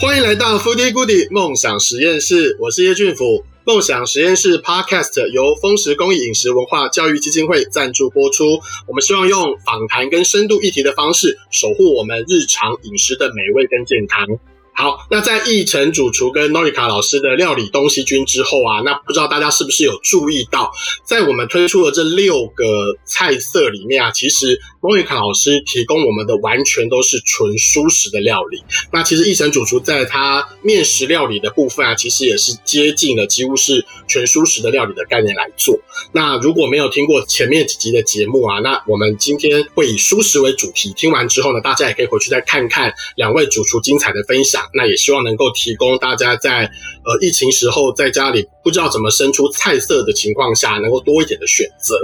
欢迎来到 Foodie Goodie 梦想实验室，我是叶俊甫。梦想实验室 Podcast 由灃食公益饮食文化教育基金会赞助播出。我们希望用访谈跟深度议题的方式，守护我们日常饮食的美味跟健康。好，那在奕成主厨跟 Norika 老师的料理东西君之后啊，那不知道大家是不是有注意到，在我们推出的这六个菜色里面啊，其实 Norika 老师提供我们的完全都是纯蔬食的料理。那其实奕成主厨在他面食料理的部分啊，其实也是接近了几乎是全蔬食的料理的概念来做。那如果没有听过前面几集的节目啊，那我们今天会以蔬食为主题，听完之后呢，大家也可以回去再看看两位主厨精彩的分享。那也希望能够提供大家在呃疫情时候在家里不知道怎么生出菜色的情况下，能够多一点的选择。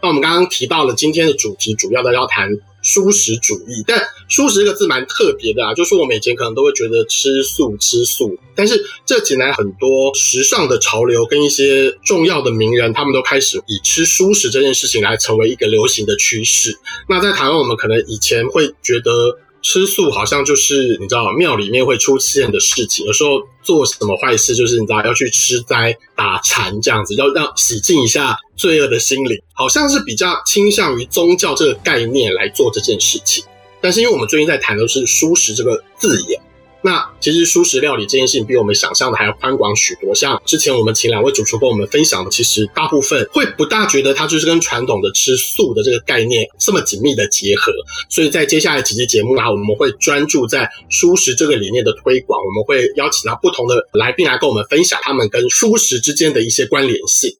那我们刚刚提到了今天的主题，主要的要谈蔬食主义。但蔬食这个字蛮特别的啊，就是我们以前可能都会觉得吃素吃素，但是这几年很多时尚的潮流跟一些重要的名人，他们都开始以吃蔬食这件事情来成为一个流行的趋势。那在台湾，我们可能以前会觉得。吃素好像就是你知道庙里面会出现的事情，有时候做什么坏事就是你知道要去吃斋打禅这样子，要让洗净一下罪恶的心灵，好像是比较倾向于宗教这个概念来做这件事情。但是因为我们最近在谈的是素食这个字眼。那其实蔬食料理这件事情比我们想象的还要宽广许多。像之前我们请两位主厨跟我们分享的，其实大部分会不大觉得它就是跟传统的吃素的这个概念这么紧密的结合。所以在接下来几期节目啊，我们会专注在蔬食这个理念的推广，我们会邀请到不同的来宾来跟我们分享他们跟蔬食之间的一些关联性。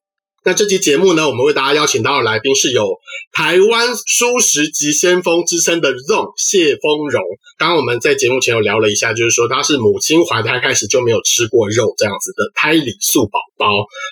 那这期节目呢，我们为大家邀请到的来宾是有台湾蔬食急先锋之称的 ZONG 谢丰荣。刚刚我们在节目前有聊了一下，就是说他是母亲怀胎开始就没有吃过肉这样子的胎里素宝宝。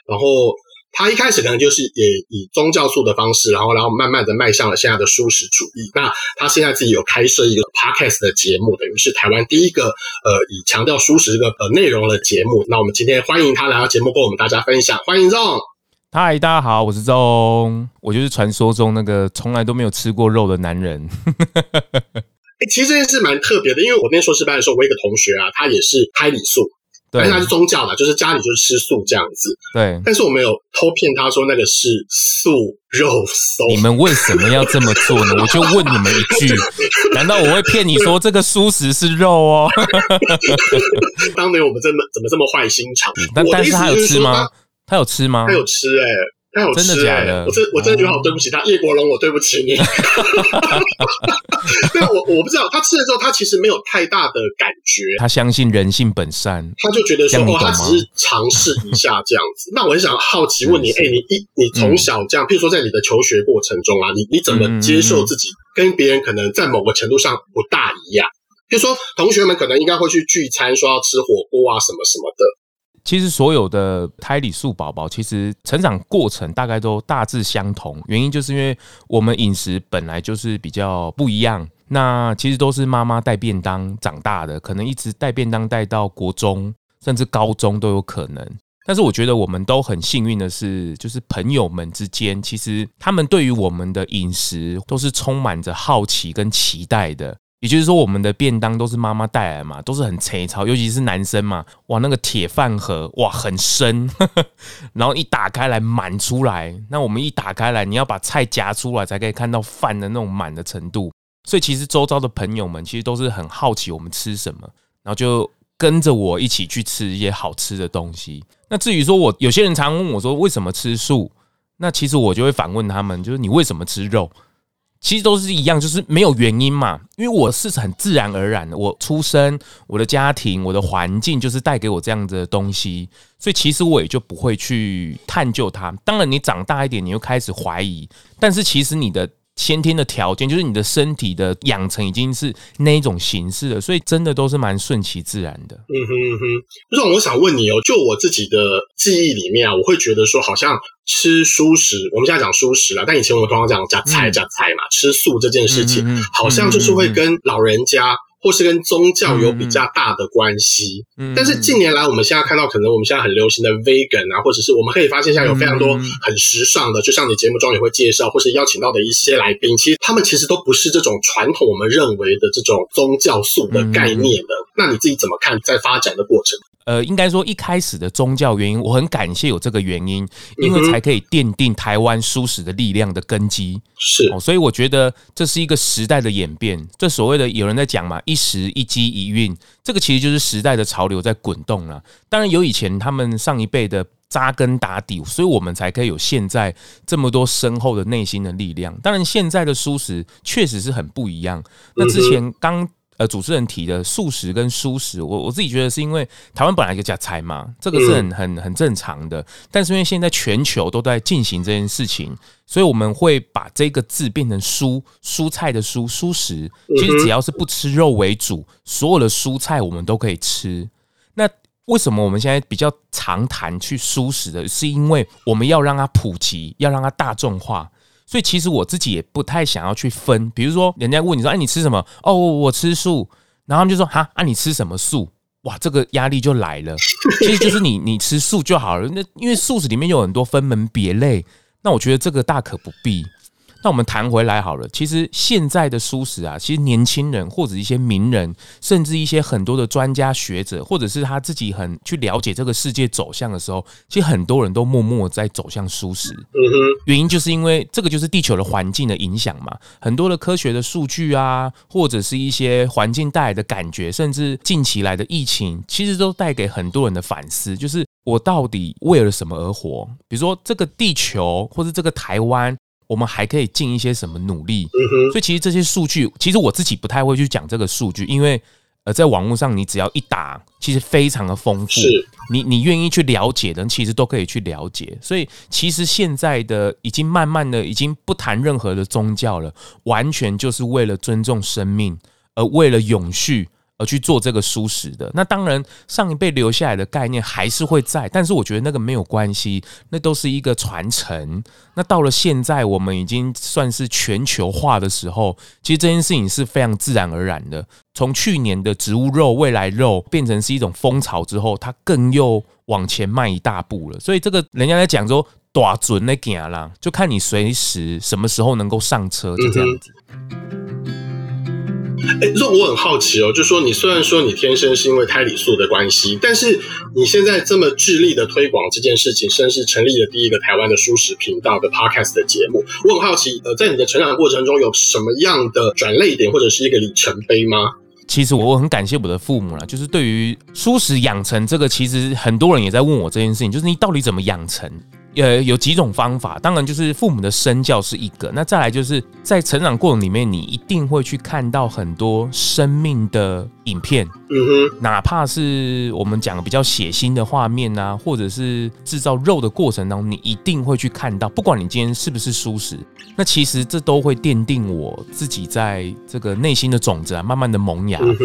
然后他一开始可能就是也以宗教素的方式，然后然后慢慢的迈向了现在的蔬食主义。那他现在自己有开设一个 podcast 的节目，等于是台湾第一个呃以强调蔬食这个呃内容的节目。那我们今天欢迎他来到节目跟我们大家分享，欢迎 ZONG。嗨，大家好，我是 ZONG，我就是传说中那个从来都没有吃过肉的男人。哎、欸，其实这件事蛮特别的，因为我那时候硕士班的时候，我一个同学啊，他也是胎里素，对但是他是宗教的，就是家里就是吃素这样子。对，但是我没有偷骗他说那个是素肉松。你们为什么要这么做呢？我就问你们一句：难道我会骗你说这个素食是肉哦？当年我们真的怎么这么坏心肠？但但是他有吃吗？他有吃吗？他有吃诶、欸、他有吃、欸、真的假的？我真我真的觉得好对不起他，叶国龙，我对不起你。对，我我不知道他吃了之后，他其实没有太大的感觉。他相信人性本善，他就觉得说哦，他只是尝试一下这样子。那我很想好奇问你，哎、欸，你一你从小这样，譬如说在你的求学过程中啊，你你怎么接受自己跟别人可能在某个程度上不大一样？譬如说同学们可能应该会去聚餐，说要吃火锅啊什么什么的。其实所有的胎里素宝宝，其实成长过程大概都大致相同，原因就是因为我们饮食本来就是比较不一样。那其实都是妈妈带便当长大的，可能一直带便当带到国中甚至高中都有可能。但是我觉得我们都很幸运的是，就是朋友们之间，其实他们对于我们的饮食都是充满着好奇跟期待的。也就是说，我们的便当都是妈妈带来嘛，都是很粗糙，尤其是男生嘛，哇，那个铁饭盒哇很深，呵呵，然后一打开来满出来，那我们一打开来，你要把菜夹出来才可以看到饭的那种满的程度。所以其实周遭的朋友们其实都是很好奇我们吃什么，然后就跟着我一起去吃一些好吃的东西。那至于说我有些人常问我说为什么吃素，那其实我就会反问他们，就是你为什么吃肉？其实都是一样，就是没有原因嘛。因为我是很自然而然的，我出生、我的家庭、我的环境，就是带给我这样子的东西，所以其实我也就不会去探究它。当然，你长大一点，你又开始怀疑，但是其实你的。先天的条件就是你的身体的养成已经是那一种形式了，所以真的都是蛮顺其自然的。嗯哼嗯哼，不是，我想问你哦，就我自己的记忆里面啊，我会觉得说，好像吃蔬食，我们现在讲蔬食啦，但以前我们通常讲加菜加菜嘛，吃素这件事情，好像就是会跟老人家。或是跟宗教有比较大的关系，嗯，但是近年来我们现在看到，可能我们现在很流行的 vegan 啊，或者是我们可以发现，现在有非常多很时尚的，就像你节目中也会介绍，或是邀请到的一些来宾，其实他们其实都不是这种传统我们认为的这种宗教素的概念的。那你自己怎么看在发展的过程？呃，应该说一开始的宗教原因，我很感谢有这个原因，因为才可以奠定台湾蔬食的力量的根基。是哦，所以我觉得这是一个时代的演变。这所谓的有人在讲嘛，一时一机一运，这个其实就是时代的潮流在滚动了。当然有以前他们上一辈的扎根打底，所以我们才可以有现在这么多深厚的内心的力量。当然现在的蔬食确实是很不一样。那之前刚。呃，主持人提的素食跟蔬食，我我自己觉得是因为台湾本来就加菜嘛，这个是很很很正常的。但是因为现在全球都在进行这件事情，所以我们会把这个字变成蔬蔬菜的蔬蔬食。其实只要是不吃肉为主，所有的蔬菜我们都可以吃。那为什么我们现在比较常谈去蔬食的，是因为我们要让它普及，要让它大众化。所以其实我自己也不太想要去分，比如说人家问你说，哎，你吃什么？哦，我吃素。然后他们就说，哈，啊，你吃什么素？哇，这个压力就来了。其实就是你你吃素就好了。那因为素食里面有很多分门别类，那我觉得这个大可不必。那我们谈回来好了，其实现在的舒适啊，其实年轻人或者一些名人，甚至一些很多的专家学者，或者是他自己很去了解这个世界走向的时候，其实很多人都默默在走向舒适。嗯哼，原因就是因为这个就是地球的环境的影响嘛，很多的科学的数据啊，或者是一些环境带来的感觉，甚至近期来的疫情，其实都带给很多人的反思，就是我到底为了什么而活？比如说这个地球，或是这个台湾。我们还可以尽一些什么努力？所以其实这些数据，其实我自己不太会去讲这个数据，因为呃，在网络上你只要一打，其实非常的丰富。你你愿意去了解的，其实都可以去了解。所以其实现在的已经慢慢的已经不谈任何的宗教了，完全就是为了尊重生命，而为了永续。而去做这个蔬食的，那当然上一辈留下来的概念还是会在，但是我觉得那个没有关系，那都是一个传承。那到了现在，我们已经算是全球化的时候，其实这件事情是非常自然而然的。从去年的植物肉、未来肉变成是一种风潮之后，它更又往前迈一大步了。所以这个人家在讲说“大准的行啦”，就看你随时什么时候能够上车，就这样子。哎，这我很好奇哦，就说你虽然说你天生是因为胎里素的关系，但是你现在这么致力的推广这件事情，甚至成立了第一个台湾的蔬食频道的 Podcast 的节目，我很好奇，呃，在你的成长过程中有什么样的转捩点或者是一个里程碑吗？其实我很感谢我的父母啦，就是对于蔬食养成这个，其实很多人也在问我这件事情，就是你到底怎么养成？呃，有几种方法，当然就是父母的身教是一个，那再来就是在成长过程里面，你一定会去看到很多生命的影片，嗯哼，哪怕是我们讲的比较血腥的画面啊，或者是制造肉的过程当中，你一定会去看到，不管你今天是不是蔬食，那其实这都会奠定我自己在这个内心的种子啊，慢慢的萌芽。嗯，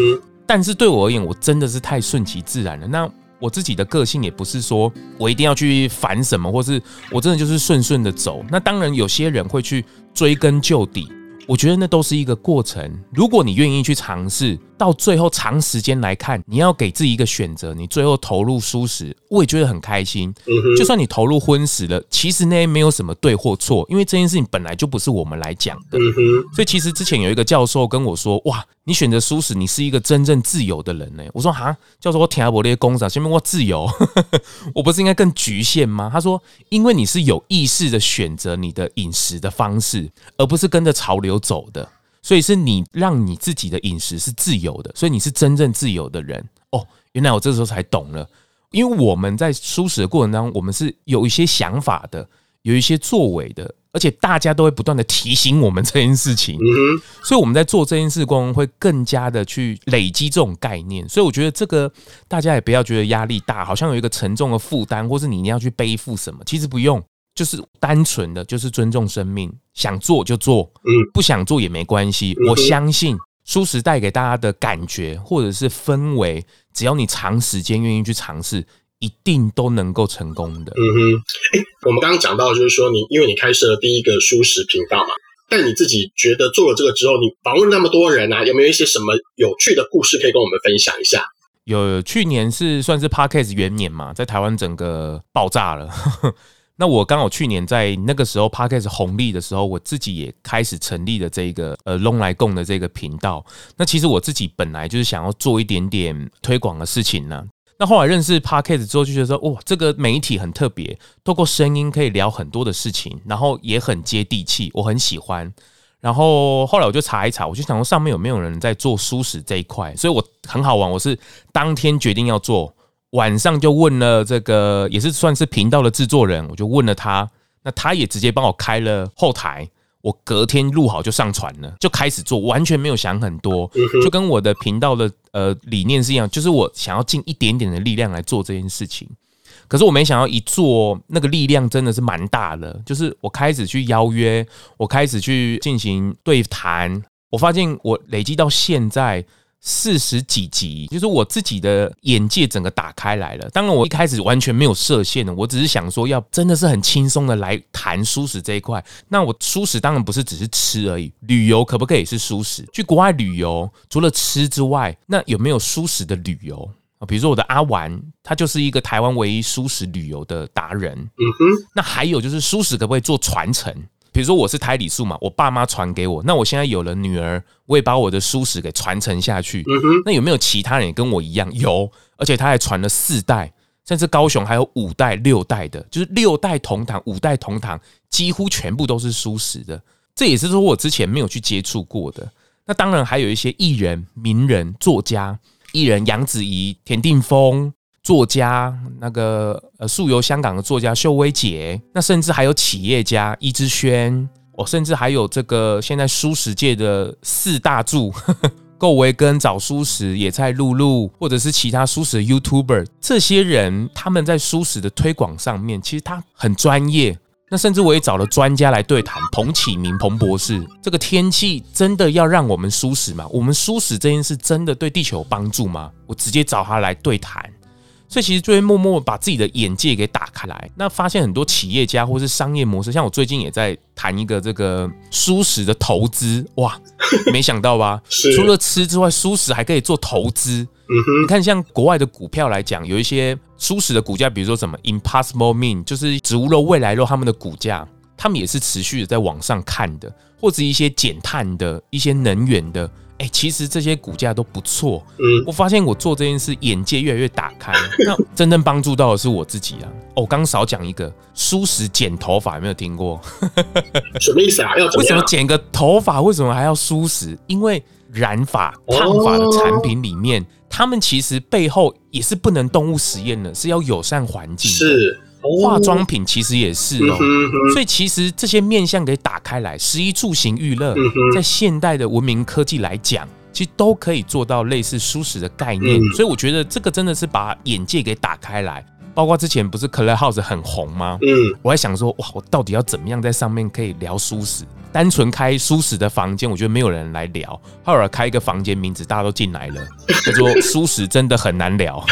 但是对我而言，我真的是太顺其自然了。那我自己的个性也不是说我一定要去烦什么，或是我真的就是顺顺的走。那当然，有些人会去追根究底。我觉得那都是一个过程。如果你愿意去尝试，到最后长时间来看，你要给自己一个选择，你最后投入舒适，我也觉得很开心。就算你投入荤食了，其实那没有什么对或错，因为这件事情本来就不是我们来讲的。所以其实之前有一个教授跟我说：“哇，你选择舒适，你是一个真正自由的人呢。”我说：“哈，教授，我听不懂这些公式，前面我自由，我不是应该更局限吗？”他说：“因为你是有意识的选择你的饮食的方式，而不是跟着潮流走的。”所以是你让你自己的饮食是自由的，所以你是真正自由的人哦。原来我这时候才懂了，因为我们在舒适的过程当中，我们是有一些想法的，有一些作为的，而且大家都会不断的提醒我们这件事情。所以我们在做这件事过程会更加的去累积这种概念。所以我觉得这个大家也不要觉得压力大，好像有一个沉重的负担，或是你一定要去背负什么，其实不用。就是单纯的，就是尊重生命，想做就做，嗯，不想做也没关系。我相信舒适带给大家的感觉或者是氛围，只要你长时间愿意去尝试，一定都能够成功的。嗯哼，欸，我们刚刚讲到就是说，你因为你开设了第一个舒适频道嘛，但你自己觉得做了这个之后，你访问那么多人啊，有没有一些什么有趣的故事可以跟我们分享一下？有，去年是算是 Podcast 元年嘛，在台湾整个爆炸了。那我刚好去年在那个时候 Podcast 红利的时候，我自己也开始成立了这个呃咙来共的这个频道。那其实我自己本来就是想要做一点点推广的事情呢。那后来认识 Podcast 之后，就觉得说哇，这个媒体很特别，透过声音可以聊很多的事情，然后也很接地气，我很喜欢。然后后来我就查一查，我就想说上面有没有人在做蔬食这一块，所以我很好玩，我是当天决定要做。晚上就问了这个，也是算是频道的制作人，我就问了他，那他也直接帮我开了后台，我隔天录好就上传了，就开始做，完全没有想很多，就跟我的频道的呃理念是一样，就是我想要尽一点点的力量来做这件事情。可是我没想到一做，那个力量真的是蛮大的，就是我开始去邀约，我开始去进行对谈，我发现我累积到现在。四十几集，就是我自己的眼界整个打开来了。当然，我一开始完全没有设限的，我只是想说，要真的是很轻松的来谈舒适这一块。那我舒适当然不是只是吃而已，旅游可不可以是舒适？去国外旅游，除了吃之外，那有没有舒适的旅游啊？比如说我的阿玩，他就是一个台湾唯一舒适旅游的达人。嗯哼，那还有就是舒适可不可以做传承？比如说我是胎里素嘛，我爸妈传给我，那我现在有了女儿，我也把我的书史给传承下去。那有没有其他人也跟我一样？有，而且他还传了四代，甚至高雄还有五代、六代的，就是六代同堂、五代同堂，几乎全部都是书史的。这也是说我之前没有去接触过的。那当然还有一些艺人、名人、作家，艺人杨子怡、田定峰。作家那个呃，素游香港的作家秀薇姐，那甚至还有企业家易之轩，哦，甚至还有这个现在蔬食界的四大柱，够维根、找蔬食、野菜露露，或者是其他蔬食的 YouTuber，这些人他们在蔬食的推广上面，其实他很专业。那甚至我也找了专家来对谈，彭启明彭博士，这个天气真的要让我们舒适吗？我们舒适这件事真的对地球有帮助吗？我直接找他来对谈。所以其实就会默默把自己的眼界给打开来，那发现很多企业家或是商业模式，像我最近也在谈一个这个蔬食的投资，哇，没想到吧？除了吃之外，蔬食还可以做投资。你看，像国外的股票来讲，有一些蔬食的股价，比如说什么 Impossible Meat，就是植物肉、未来肉，他们的股价，他们也是持续的在往上看的，或者一些减碳的一些能源的。哎，其实这些股价都不错。嗯，我发现我做这件事，眼界越来越打开。那真正帮助到的是我自己啊。哦，刚少讲一个，舒适剪头发有没有听过？什么意思啊？要为什么剪个头发？为什么还要舒适？因为染发、烫发的产品里面，他们其实背后也是不能动物实验的，是要友善环境。是。化妆品其实也是哦，所以其实这些面向给打开来，食衣住行娱乐，在现代的文明科技来讲，其实都可以做到类似舒适的概念。所以我觉得这个真的是把眼界给打开来。包括之前不是 Clubhouse 很红吗？嗯，我还想说，哇，我到底要怎么样在上面可以聊舒适？单纯开舒适的房间，我觉得没有人来聊。后来开一个房间，名字大家都进来了，他说舒适真的很难聊。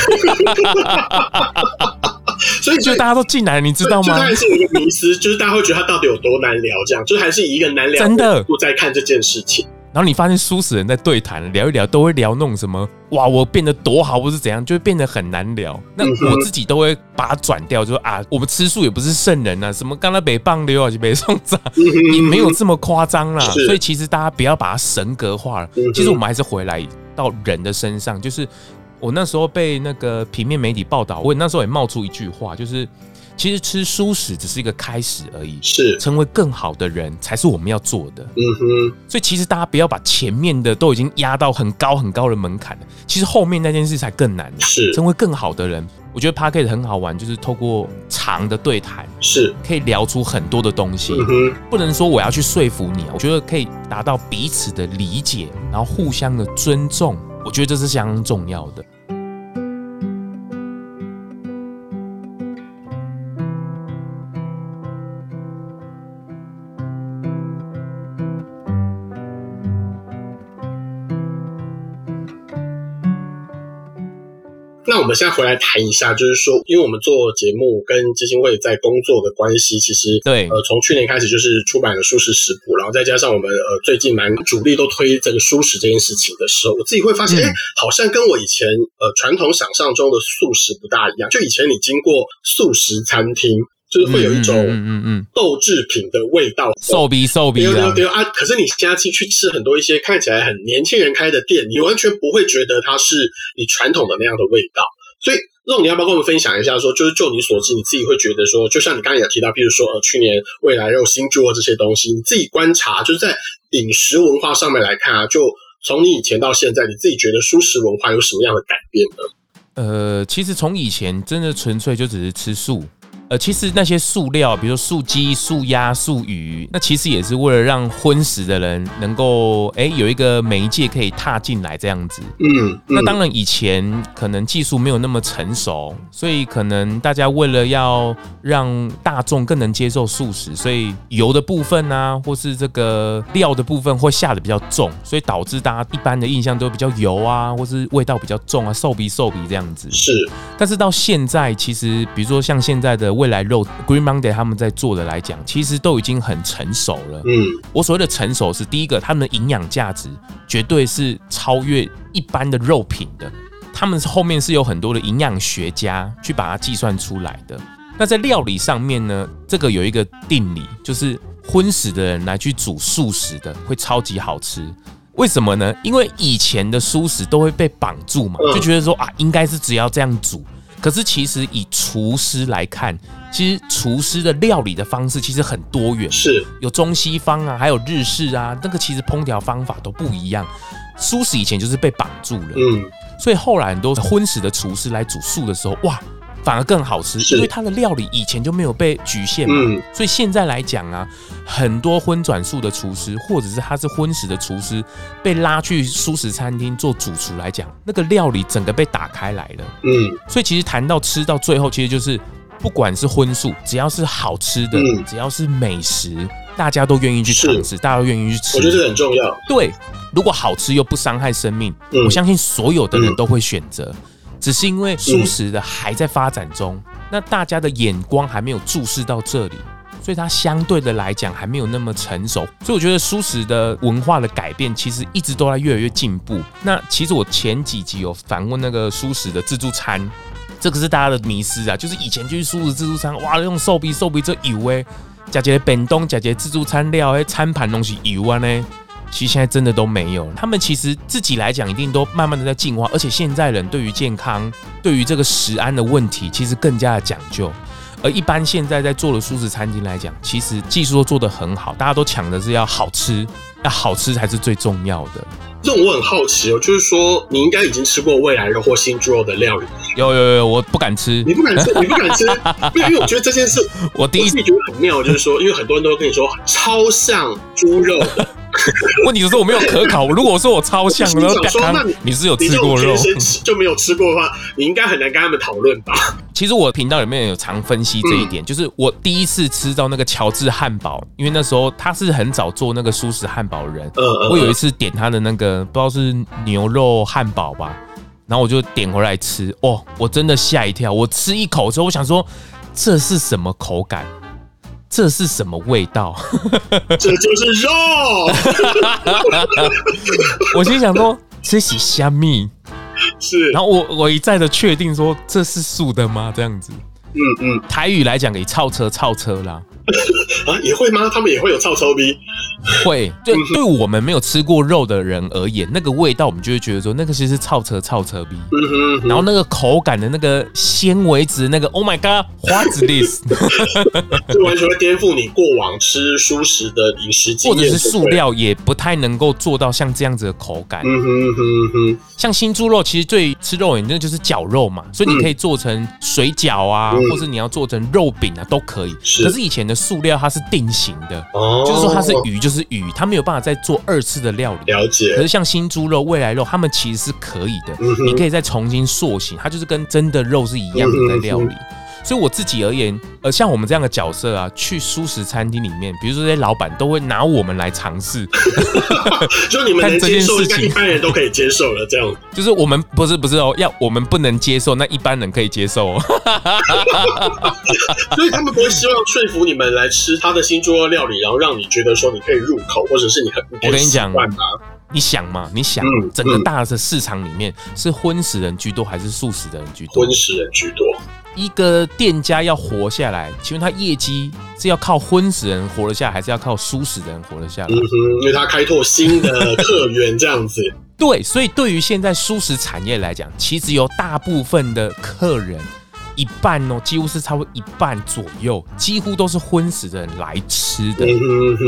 所以，就大家都进来了，你知道吗？就还是有一个迷思，就是大家会觉得他到底有多难聊，这样，就还是以一个难聊真的我在看这件事情。然后你发现蔬食人在对谈聊一聊，都会聊那种什么哇，我变得多好，或是怎样，就会变得很难聊。那我自己都会把它转掉，就说啊，我们吃素也不是圣人啊，什么刚才北棒溜啊，就北宋炸，也没有这么夸张啦。所以其实大家不要把它神格化了。其实我们还是回来到人的身上，就是。我那时候被那个平面媒体报道，我那时候也冒出一句话，就是其实吃蔬食只是一个开始而已，是成为更好的人才是我们要做的。嗯哼，所以其实大家不要把前面的都已经压到很高很高的门槛了，其实后面那件事才更难。是成为更好的人，我觉得 p a c k e t 很好玩，就是透过长的对谈，是可以聊出很多的东西。嗯哼，不能说我要去说服你，我觉得可以达到彼此的理解，然后互相的尊重。我觉得这是相当重要的。那我们现在回来谈一下，就是说，因为我们做节目跟基金会在工作的关系，其实对，呃，从去年开始就是出版了素食食谱，然后再加上我们呃最近蛮主力都推这个素食这件事情的时候，我自己会发现，哎、嗯，好像跟我以前呃传统想象中的素食不大一样。就以前你经过素食餐厅，就是会有一种嗯嗯豆制品的味道，瘦逼瘦逼的。对啊，可是你现在去去吃很多一些看起来很年轻人开的店，你完全不会觉得它是你传统的那样的味道。所以，那种你要不要跟我们分享一下说，说就是就你所知，你自己会觉得说，就像你刚才也提到，譬如说呃，去年未来肉、新猪肉这些东西，你自己观察，就是在饮食文化上面来看啊，就从你以前到现在，你自己觉得素食文化有什么样的改变呢？呃，其实从以前真的纯粹就只是吃素。呃，其实那些素料，比如说素鸡、素鸭、素鱼，那其实也是为了让荤食的人能够哎有一个媒介可以踏进来这样子。嗯，嗯，那当然以前可能技术没有那么成熟，所以可能大家为了要让大众更能接受素食，所以油的部分啊，或是这个料的部分会下的比较重，所以导致大家一般的印象都比较油啊，或是味道比较重啊，瘦鼻瘦鼻这样子。是，但是到现在，其实比如说像现在的。未来肉 Green Monday 他们在做的来讲，其实都已经很成熟了。嗯，我所谓的成熟是第一个，他们的营养价值绝对是超越一般的肉品的。他们后面是有很多的营养学家去把它计算出来的。那在料理上面呢，这个有一个定理，就是荤食的人来去煮素食的会超级好吃。为什么呢？因为以前的素食都会被绑住嘛，就觉得说啊，应该是只要这样煮。可是其实以厨师来看，其实厨师的料理的方式其实很多元，是有中西方啊，还有日式啊，那个其实烹调方法都不一样。素食以前就是被绑住了，嗯，所以后来很多荤食的厨师来煮素的时候，哇。反而更好吃，因为它的料理以前就没有被局限嘛，嗯，所以现在来讲啊，很多荤转素的厨师，或者是他是荤食的厨师，被拉去素食餐厅做主厨来讲，那个料理整个被打开来了，嗯，所以其实谈到吃到最后，其实就是不管是荤素，只要是好吃的，嗯，只要是美食，大家都愿意去尝试，大家都愿意去吃，我觉得这很重要。对，如果好吃又不伤害生命，嗯，我相信所有的人都会选择。只是因为素食的还在发展中，那大家的眼光还没有注视到这里，所以它相对的来讲还没有那么成熟。所以我觉得素食的文化的改变其实一直都在越来越进步。那其实我前几集有访问那个素食的自助餐，这个是大家的迷思啊，就是以前就是素食自助餐，哇，用瘦皮瘦皮这油诶，加些便当，加些自助餐料，诶，餐盘东西油啊呢。其实现在真的都没有，他们其实自己来讲一定都慢慢的在进化，而且现在人对于健康、对于这个食安的问题，其实更加的讲究。而一般现在在做的素食餐厅来讲，其实技术都做得很好，大家都抢的是要好吃，要好吃才是最重要的。这种我很好奇哦，就是说你应该已经吃过未来肉或新猪肉的料理？有有有，我不敢吃，你不敢吃，你不敢吃，因为因为我觉得这件事，我第一次觉得很妙，就是说，因为很多人都跟你说超像猪肉。问题是我没有可考。如果说我超像，然后说那你你是有吃过肉，就没有吃过的话，你应该很难跟他们讨论吧？其实我频道里面有常分析这一点，就是我第一次吃到那个乔治汉堡，因为那时候他是很早做那个蔬食汉堡的人。我有一次点他的那个不知道是牛肉汉堡吧，然后我就点回来吃，哦，我真的吓一跳。我吃一口之后，我想说这是什么口感？这是什么味道？这就是肉。我心想说这是虾米？是。然后我我一再的确定说这是素的吗？这样子。嗯嗯。台语来讲，给超车超车啦。啊，也会吗？他们也会有臭臭逼？会，对，对我们没有吃过肉的人而言，那个味道我们就会觉得说，那个其实是臭车臭车逼。嗯哼。然后那个口感的那个纤维质，那个 Oh my God，What is this？就完全会颠覆你过往吃蔬食的饮食经验，或者是塑料也不太能够做到像这样子的口感。嗯哼哼哼。像新猪肉，其实最吃肉眼那就是绞肉嘛，所以你可以做成水饺啊，或是你要做成肉饼啊，都可以。可是以前的素料它是定型的，就是说它是鱼就是鱼，它没有办法再做二次的料理。了解。可是像新猪肉、未来肉，它们其实是可以的，你可以再重新塑形，它就是跟真的肉是一样的在料理。所以我自己而言，呃，像我们这样的角色啊，去舒食餐厅里面，比如说这些老板都会拿我们来尝试，就你们能接受，一般人都可以接受了。这样，就是我们不是不是哦，要我们不能接受，那一般人可以接受哦。所以他们不会希望说服你们来吃他的新猪肉料理，然后让你觉得说你可以入口，或者是你很你我跟你讲，你想嘛，你想，整个大的市场里面是荤食人居多还是素食的人居多？荤食人居多。一个店家要活下来，请问他业绩是要靠荤食人活得下来，还是要靠输死的人活得下来？嗯哼，因为他开拓新的客源这样子。对，所以对于现在蔬食产业来讲，其实有大部分的客人，一半哦，几乎是超过一半左右，几乎都是荤食的人来吃的。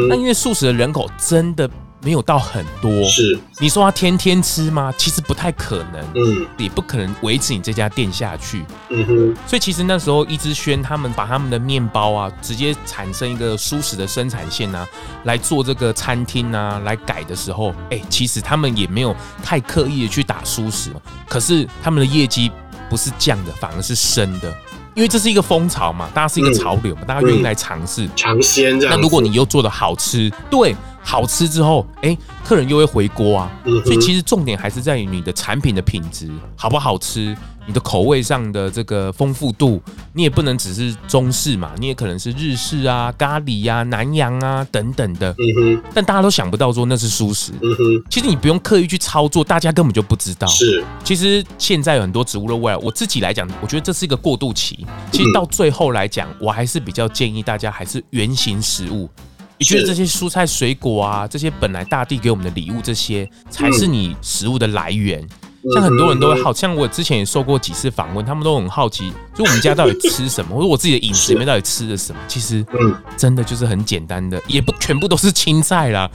那因为素食的人口真的。没有到很多，是。你说他天天吃吗？其实不太可能，嗯，也不可能维持你这家店下去，嗯哼。所以其实那时候，一之轩他们把他们的面包啊，直接产生一个舒适的生产线啊，来做这个餐厅啊，来改的时候，哎，其实他们也没有太刻意的去打舒适，可是他们的业绩不是降的，反而是升的，因为这是一个风潮嘛，大家是一个潮流嘛，嗯、大家愿意来尝试。尝鲜这样。那如果你又做的好吃，对。好吃之后，哎、欸，客人又会回锅啊，所以其实重点还是在于你的产品的品质好不好吃，你的口味上的这个丰富度，你也不能只是中式嘛，你也可能是日式啊、咖喱啊、南洋啊等等的，但大家都想不到说那是素食，其实你不用刻意去操作，大家根本就不知道。是，其实现在有很多植物肉味，我自己来讲，我觉得这是一个过渡期。其实到最后来讲，我还是比较建议大家还是原型食物。你觉得这些蔬菜水果啊，这些本来大地给我们的礼物，这些才是你食物的来源。像很多人都会好，像我之前也受过几次访问，他们都很好奇，就我们家到底吃什么，或者我自己的饮食里面到底吃的什么。其实，真的就是很简单的，也不全部都是青菜啦。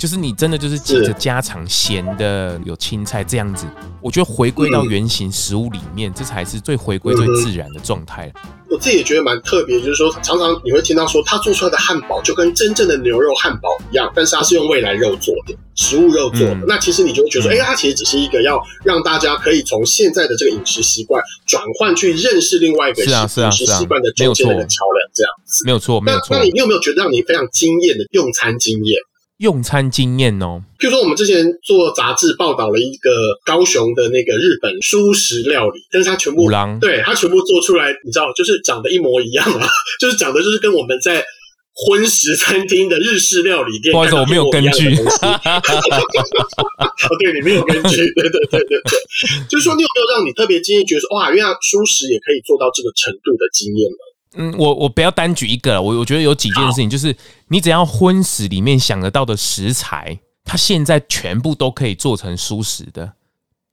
就是你真的就是记着家常咸的有青菜这样子，我觉得回归到原型食物里面，这才是最回归最自然的状态。我自己也觉得蛮特别，就是说常常你会听到说，他做出来的汉堡就跟真正的牛肉汉堡一样，但是它是用未来肉做的，食物肉做的。那其实你就会觉得说，哎，它其实只是一个要让大家可以从现在的这个饮食习惯转换去认识另外一个饮食习惯的中间的桥梁，这样子。没有错，没有错。那你有没有觉得让你非常惊艳的用餐经验？用餐经验哦，譬如说我们之前做杂志报道了一个高雄的那个日本蔬食料理，但是它全部对它全部做出来，你知道，就是长得一模一样啊，就是长得就是跟我们在荤食餐厅的日式料理店，不好意思，我没有根据，哦，对，你没有根据，对对对对。对，就是说你有没有让你特别惊艳，觉得说哇，原来蔬食也可以做到这个程度的经验呢？嗯，我我不要单举一个了，我我觉得有几件事情，就是你只要荤食里面想得到的食材，它现在全部都可以做成蔬食的。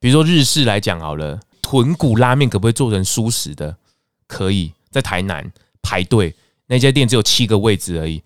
比如说日式来讲好了，豚骨拉面可不可以做成蔬食的？可以，在台南排队那家店只有七个位置而已。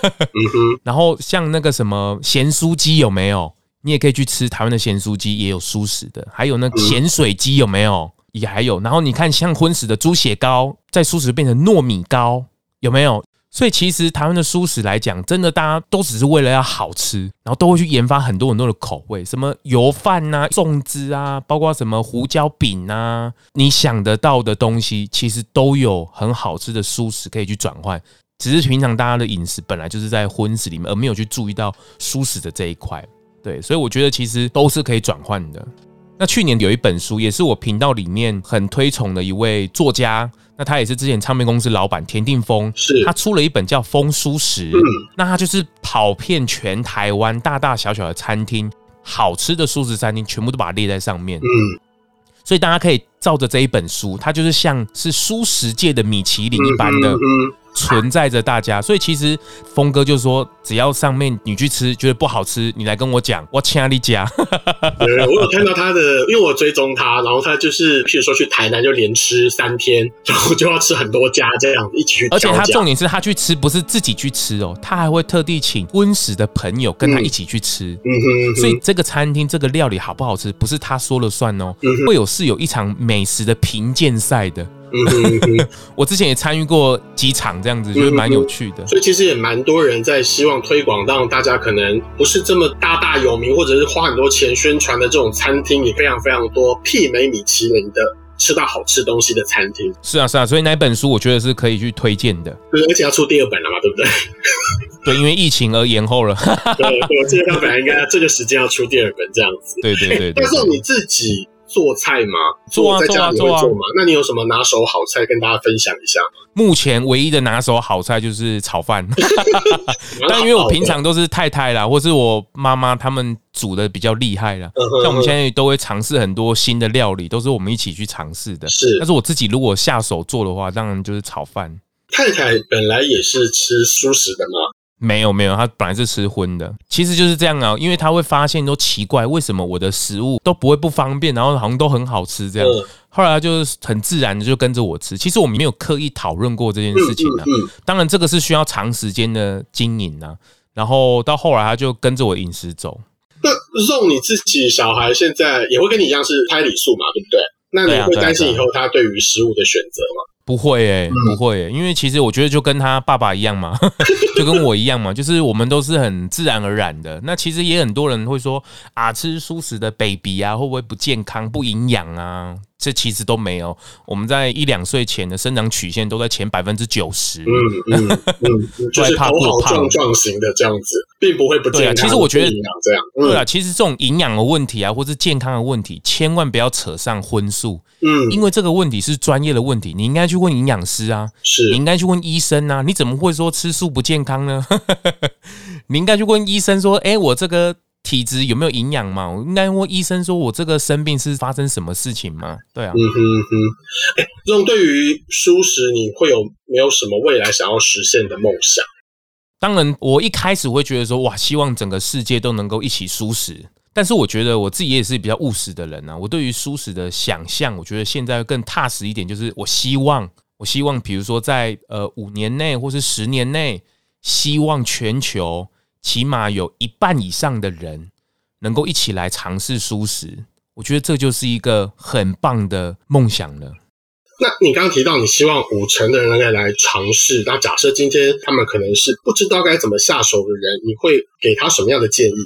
然后像那个什么咸酥鸡有没有？你也可以去吃台湾的咸酥鸡，也有蔬食的。还有那个咸水鸡有没有？也还有，然后你看像荤食的猪血糕，在蔬食变成糯米糕，有没有？所以其实台湾的蔬食来讲，真的大家都只是为了要好吃，然后都会去研发很多很多的口味，什么油饭啊、粽子啊，包括什么胡椒饼啊，你想得到的东西，其实都有很好吃的蔬食可以去转换。只是平常大家的饮食本来就是在荤食里面，而没有去注意到蔬食的这一块。对，所以我觉得其实都是可以转换的。那去年有一本书，也是我频道里面很推崇的一位作家，那他也是之前唱片公司老板田定峰，是。他出了一本叫《风书食》，嗯，那他就是跑遍全台湾大大小小的餐厅，好吃的素食餐厅全部都把它列在上面，嗯，所以大家可以照着这一本书，它就是像是素食界的米其林一般的。存在着大家，所以其实峰哥就说，只要上面你去吃觉得不好吃，你来跟我讲，我请你家。对，我有看到他的，因为我追踪他，然后他就是，譬如说去台南就连吃三天，然后就要吃很多家这样一起去。而且他重点是他去吃不是自己去吃哦，他还会特地请荤食的朋友跟他一起去吃。嗯哼，所以这个餐厅这个料理好不好吃，不是他说了算哦，会有是有一场美食的评鉴赛的。嗯哼哼，我之前也参与过几场这样子，觉得蛮有趣的。所以其实也蛮多人在希望推广，让大家可能不是这么大大有名，或者是花很多钱宣传的这种餐厅，也非常非常多媲美米其林的吃到好吃东西的餐厅。是啊，是啊，所以那本书我觉得是可以去推荐的。对，而且要出第二本了嘛，对不对？对，因为疫情而延后了。对，我记得他本来应该这个时间要出第二本这样子。对对对，对，对，但是你自己。做菜吗？做啊，在家里会做吗？做啊做啊。那你有什么拿手好菜跟大家分享一下吗？目前唯一的拿手好菜就是炒饭，但因为我平常都是太太啦，或是我妈妈他们煮的比较厉害啦。像我们现在都会尝试很多新的料理，都是我们一起去尝试的。是，但是我自己如果下手做的话，当然就是炒饭。太太本来也是吃素食的吗？没有没有，他本来是吃荤的。其实就是这样啊，因为他会发现都奇怪，为什么我的食物都不会不方便，然后好像都很好吃这样。嗯、后来他就是很自然的就跟着我吃。其实我们没有刻意讨论过这件事情啊。嗯嗯嗯、当然这个是需要长时间的经营啊。然后到后来他就跟着我饮食走。那肉你自己小孩现在也会跟你一样是胎里素嘛，对不对？那你会担心以后他对于食物的选择吗？不会诶、欸，不会诶、欸，因为其实我觉得就跟他爸爸一样嘛，就跟我一样嘛，就是我们都是很自然而然的。那其实也很多人会说啊，吃素食的 baby 啊，会不会不健康、不营养啊？这其实都没有，我们在一两岁前的生长曲线都在前百分之九十，嗯嗯 嗯，就是头好壮壮型的这样子，并不会不健康。对啊，其实我觉得这样，对啊，其实这种营养的问题啊，或是健康的问题，千万不要扯上荤素，嗯，因为这个问题是专业的问题，你应该去问营养师啊，是，你应该去问医生啊，你怎么会说吃素不健康呢？你应该去问医生说，哎，我这个。体质有没有营养嘛？我应该问医生说，我这个生病是发生什么事情吗？对啊，嗯哼哼。哎，这种对于素食，你会有没有什么未来想要实现的梦想？当然，我一开始会觉得说，哇，希望整个世界都能够一起素食。但是我觉得我自己也是比较务实的人啊。我对于素食的想象，我觉得现在更踏实一点，就是我希望，我希望，比如说在呃五年内或是十年内，希望全球。起码有一半以上的人能够一起来尝试素食，我觉得这就是一个很棒的梦想了。那你刚刚提到你希望五成的人能够来尝试，那假设今天他们可能是不知道该怎么下手的人，你会给他什么样的建议？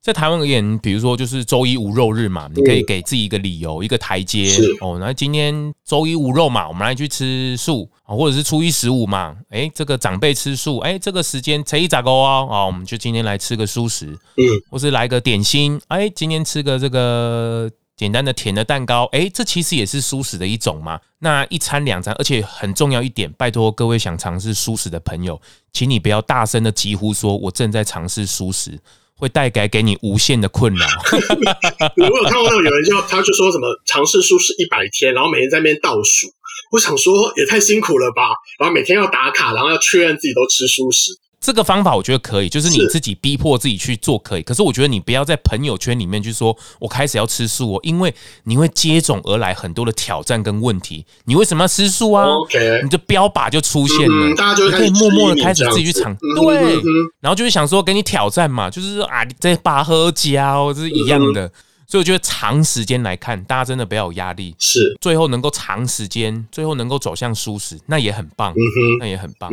在台湾而言，比如说就是周一无肉日嘛，你可以给自己一个理由，一个台阶哦。那今天周一无肉嘛，我们来去吃素啊，或者是初一十五嘛，哎，这个长辈吃素，哎，这个时间初一十五哦，啊，我们就今天来吃个素食，嗯，或是来个点心，哎，今天吃个这个简单的甜的蛋糕，哎，这其实也是素食的一种嘛。那一餐两餐，而且很重要一点，拜托各位想尝试素食的朋友，请你不要大声的疾呼说，我正在尝试素食。会带给给你无限的困扰。我有看过那种有人就他就说什么尝试素食一百天，然后每天在那边倒数。我想说也太辛苦了吧，然后每天要打卡，然后要确认自己都吃素食。这个方法我觉得可以，就是你自己逼迫自己去做可以。可是我觉得你不要在朋友圈里面去说“我开始要吃素哦”，因为你会接踵而来很多的挑战跟问题。你为什么要吃素啊？OK，你的标靶就出现了，大家就可以默默的开始自己去尝。对，然后就是想说给你挑战嘛，就是说啊，你这拔喝胶这是一样的。所以我觉得长时间来看，大家真的不要有压力。是，最后能够长时间，最后能够走向舒适，那也很棒。嗯哼，那也很棒。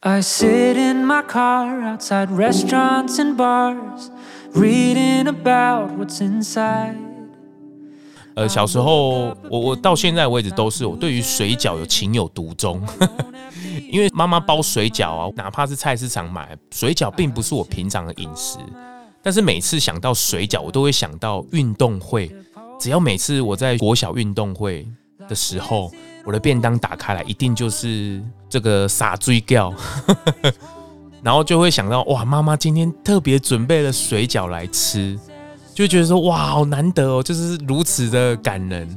I sit in my car outside restaurants and bars, reading about what's inside. 呃，小时候我我到现在为止都是我对于水饺有情有独钟，因为妈妈包水饺啊，哪怕是菜市场买水饺，并不是我平常的饮食。但是每次想到水饺，我都会想到运动会。只要每次我在国小运动会的时候，我的便当打开来，一定就是这个傻追饺，然后就会想到哇，妈妈今天特别准备了水饺来吃，就觉得说哇，好难得哦，就是如此的感人。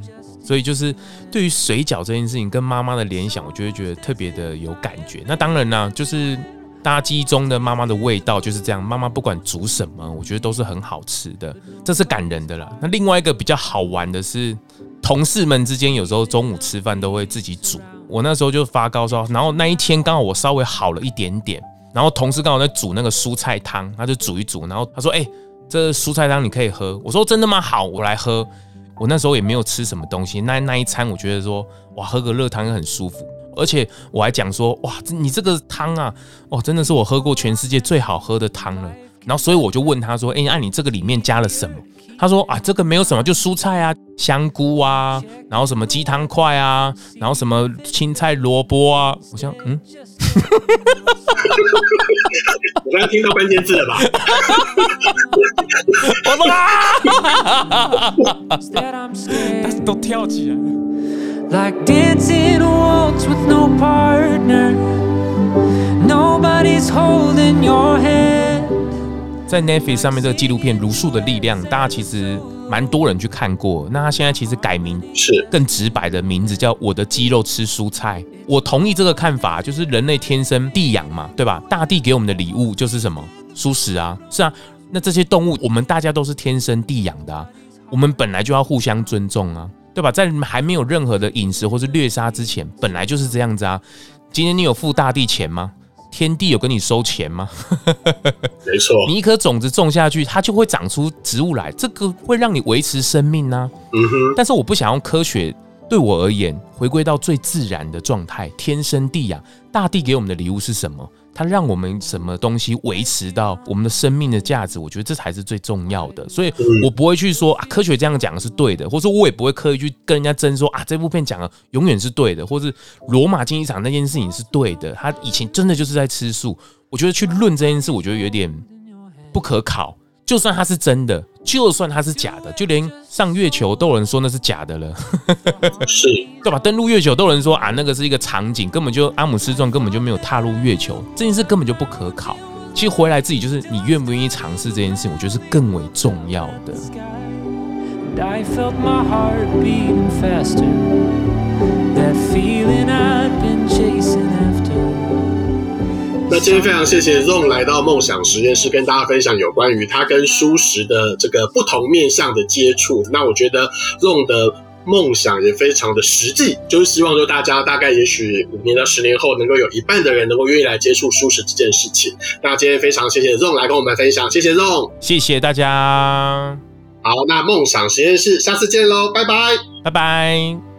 所以就是对于水饺这件事情跟妈妈的联想，我就会觉得特别的有感觉。那当然啦，就是大家记忆中的妈妈的味道就是这样，妈妈不管煮什么，我觉得都是很好吃的，这是感人的啦。那另外一个比较好玩的是。同事们之间有时候中午吃饭都会自己煮。我那时候就发高烧，然后那一天刚好我稍微好了一点点，然后同事刚好在煮那个蔬菜汤，他就煮一煮，然后他说：“哎，这蔬菜汤你可以喝。”我说：“真的吗？好，我来喝。”我那时候也没有吃什么东西，那那一餐我觉得说哇，喝个热汤很舒服，而且我还讲说哇，你这个汤啊，哦，真的是我喝过全世界最好喝的汤了。然后所以我就问他说：“哎，那你这个里面加了什么？”他说啊，这个没有什么，就蔬菜啊，香菇啊，然后什么鸡汤块啊，然后什么青菜萝卜啊。我想，嗯，我刚刚听到关键字了吧？我们啊！都跳起来了。Like dancing waltz with no partner, nobody's holding your hand。在 Netflix 上面这个纪录片《茹素的力量》，大家其实蛮多人去看过。那他现在其实改名是更直白的名字，叫《我的肌肉吃蔬菜》。我同意这个看法，就是人类天生地养嘛，对吧？大地给我们的礼物就是什么？蔬食啊，是啊。那这些动物，我们大家都是天生地养的啊，我们本来就要互相尊重啊，对吧？在还没有任何的饮食或是掠杀之前，本来就是这样子啊。今天你有付大地钱吗？天地有跟你收钱吗？没错，你一颗种子种下去，它就会长出植物来，这个会让你维持生命呢。嗯哼。但是我不想用科学，对我而言，回归到最自然的状态，天生地养，大地给我们的礼物是什么？它让我们什么东西维持到我们的生命的价值？我觉得这才是最重要的。所以我不会去说啊，科学这样讲的是对的，或者说我也不会刻意去跟人家争说啊，这部片讲的永远是对的，或是罗马竞技场那件事情是对的。他以前真的就是在吃素。我觉得去论这件事，我觉得有点不可考。就算它是真的，就算它是假的，就连上月球都有人说那是假的了，是，对吧？登陆月球都有人说啊，那个是一个场景，根本就阿姆斯壮根本就没有踏入月球，这件事根本就不可考。其实回来自己就是你愿不愿意尝试这件事，我觉得是更为重要的。那今天非常谢谢 Ron 来到梦想实验室，跟大家分享有关于他跟蔬食的这个不同面向的接触。那我觉得 Ron 的梦想也非常的实际，就是希望说大家大概也许五年到十年后，能够有一半的人能够愿意来接触蔬食这件事情。那今天非常谢谢 Ron 来跟我们分享，谢谢 Ron，谢谢大家。好，那梦想实验室下次见喽，拜拜，拜拜。